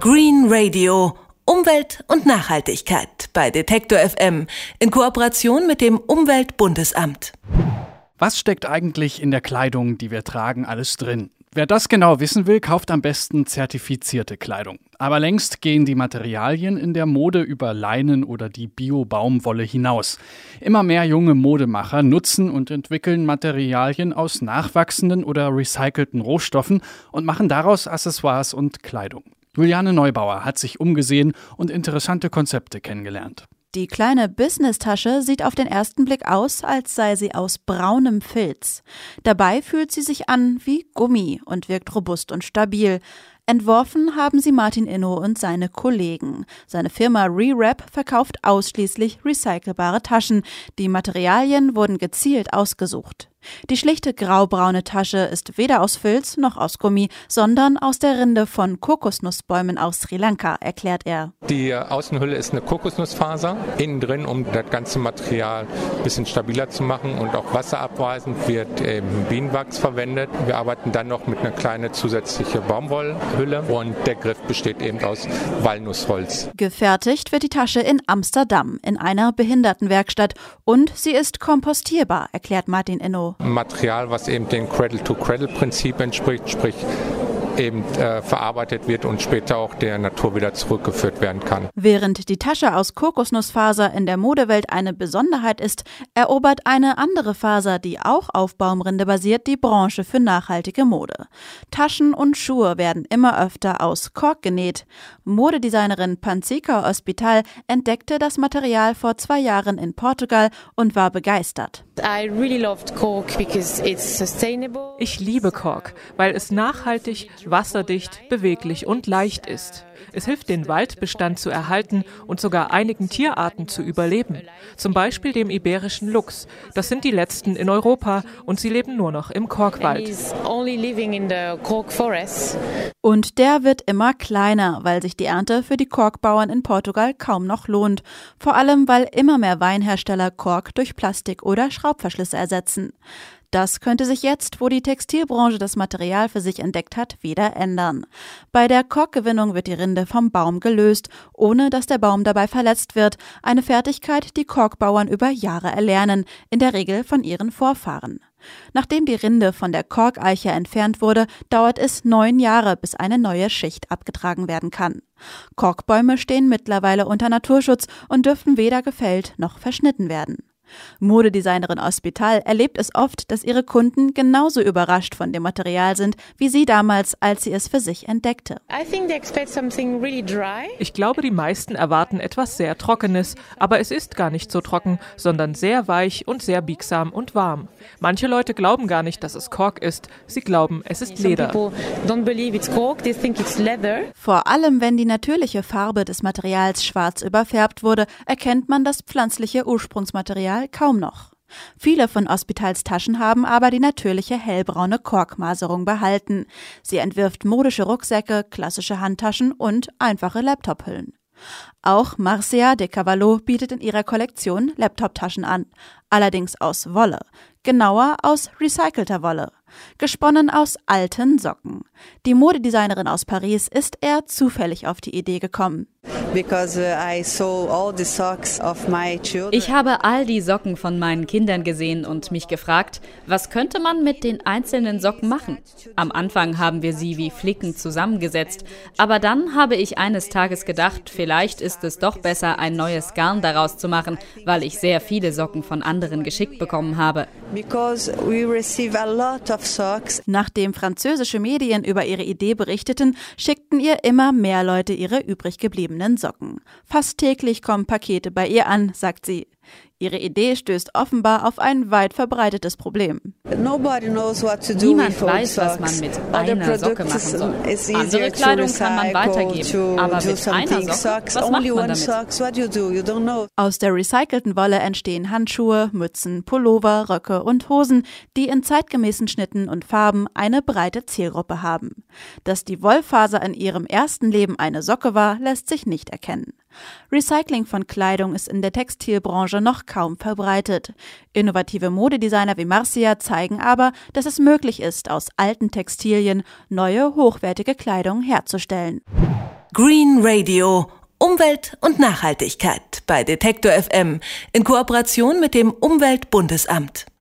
Green Radio. Umwelt und Nachhaltigkeit bei Detektor FM in Kooperation mit dem Umweltbundesamt. Was steckt eigentlich in der Kleidung, die wir tragen, alles drin? Wer das genau wissen will, kauft am besten zertifizierte Kleidung. Aber längst gehen die Materialien in der Mode über Leinen oder die Bio-Baumwolle hinaus. Immer mehr junge Modemacher nutzen und entwickeln Materialien aus nachwachsenden oder recycelten Rohstoffen und machen daraus Accessoires und Kleidung. Juliane Neubauer hat sich umgesehen und interessante Konzepte kennengelernt. Die kleine Business-Tasche sieht auf den ersten Blick aus, als sei sie aus braunem Filz. Dabei fühlt sie sich an wie Gummi und wirkt robust und stabil. Entworfen haben sie Martin Inno und seine Kollegen. Seine Firma ReWrap verkauft ausschließlich recycelbare Taschen. Die Materialien wurden gezielt ausgesucht. Die schlichte graubraune Tasche ist weder aus Filz noch aus Gummi, sondern aus der Rinde von Kokosnussbäumen aus Sri Lanka, erklärt er. Die Außenhülle ist eine Kokosnussfaser, innen drin, um das ganze Material ein bisschen stabiler zu machen und auch wasserabweisend wird eben Bienenwachs verwendet. Wir arbeiten dann noch mit einer kleinen zusätzlichen Baumwollhülle und der Griff besteht eben aus Walnussholz. Gefertigt wird die Tasche in Amsterdam in einer Behindertenwerkstatt und sie ist kompostierbar, erklärt Martin Enno. Material, was eben dem Cradle-to-Cradle-Prinzip entspricht, sprich eben äh, verarbeitet wird und später auch der Natur wieder zurückgeführt werden kann. Während die Tasche aus Kokosnussfaser in der Modewelt eine Besonderheit ist, erobert eine andere Faser, die auch auf Baumrinde basiert, die Branche für nachhaltige Mode. Taschen und Schuhe werden immer öfter aus Kork genäht. Modedesignerin Panzica Hospital entdeckte das Material vor zwei Jahren in Portugal und war begeistert. Ich liebe Kork, weil es nachhaltig, wasserdicht, beweglich und leicht ist. Es hilft, den Waldbestand zu erhalten und sogar einigen Tierarten zu überleben. Zum Beispiel dem iberischen Luchs. Das sind die letzten in Europa und sie leben nur noch im Korkwald. Und der wird immer kleiner, weil sich die Ernte für die Korkbauern in Portugal kaum noch lohnt. Vor allem, weil immer mehr Weinhersteller Kork durch Plastik oder Schraubverschlüsse ersetzen. Das könnte sich jetzt, wo die Textilbranche das Material für sich entdeckt hat, wieder ändern. Bei der Korkgewinnung wird die Rinde vom Baum gelöst, ohne dass der Baum dabei verletzt wird. Eine Fertigkeit, die Korkbauern über Jahre erlernen, in der Regel von ihren Vorfahren. Nachdem die Rinde von der Korkeiche entfernt wurde, dauert es neun Jahre, bis eine neue Schicht abgetragen werden kann. Korkbäume stehen mittlerweile unter Naturschutz und dürfen weder gefällt noch verschnitten werden. Modedesignerin Hospital erlebt es oft, dass ihre Kunden genauso überrascht von dem Material sind, wie sie damals, als sie es für sich entdeckte. Ich glaube, die meisten erwarten etwas sehr Trockenes, aber es ist gar nicht so trocken, sondern sehr weich und sehr biegsam und warm. Manche Leute glauben gar nicht, dass es Kork ist, sie glauben, es ist Leder. Vor allem, wenn die natürliche Farbe des Materials schwarz überfärbt wurde, erkennt man das pflanzliche Ursprungsmaterial Original kaum noch. Viele von Hospitals Taschen haben aber die natürliche hellbraune Korkmaserung behalten. Sie entwirft modische Rucksäcke, klassische Handtaschen und einfache Laptophüllen. Auch Marcia de Cavallo bietet in ihrer Kollektion Laptoptaschen an, allerdings aus Wolle, genauer aus recycelter Wolle, gesponnen aus alten Socken. Die Modedesignerin aus Paris ist eher zufällig auf die Idee gekommen. Uh, ich habe all die Socken von meinen Kindern gesehen und mich gefragt, was könnte man mit den einzelnen Socken machen? Am Anfang haben wir sie wie Flicken zusammengesetzt, aber dann habe ich eines Tages gedacht, vielleicht ist es doch besser, ein neues Garn daraus zu machen, weil ich sehr viele Socken von anderen geschickt bekommen habe. Nachdem französische Medien über ihre Idee berichteten, schickten ihr immer mehr Leute ihre übrig gebliebenen Socken. Fast täglich kommen Pakete bei ihr an, sagt sie. Ihre Idee stößt offenbar auf ein weit verbreitetes Problem. Niemand weiß, was man mit einer Socke machen soll. Andere Kleidung kann man weitergeben, aber mit einer Socke, was macht man damit? Aus der recycelten Wolle entstehen Handschuhe, Mützen, Pullover, Röcke und Hosen, die in zeitgemäßen Schnitten und Farben eine breite Zielgruppe haben. Dass die Wollfaser in ihrem ersten Leben eine Socke war, lässt sich nicht erkennen. Recycling von Kleidung ist in der Textilbranche noch kaum verbreitet. Innovative Modedesigner wie Marcia zeigen aber, dass es möglich ist, aus alten Textilien neue, hochwertige Kleidung herzustellen. Green Radio. Umwelt und Nachhaltigkeit bei Detektor FM in Kooperation mit dem Umweltbundesamt.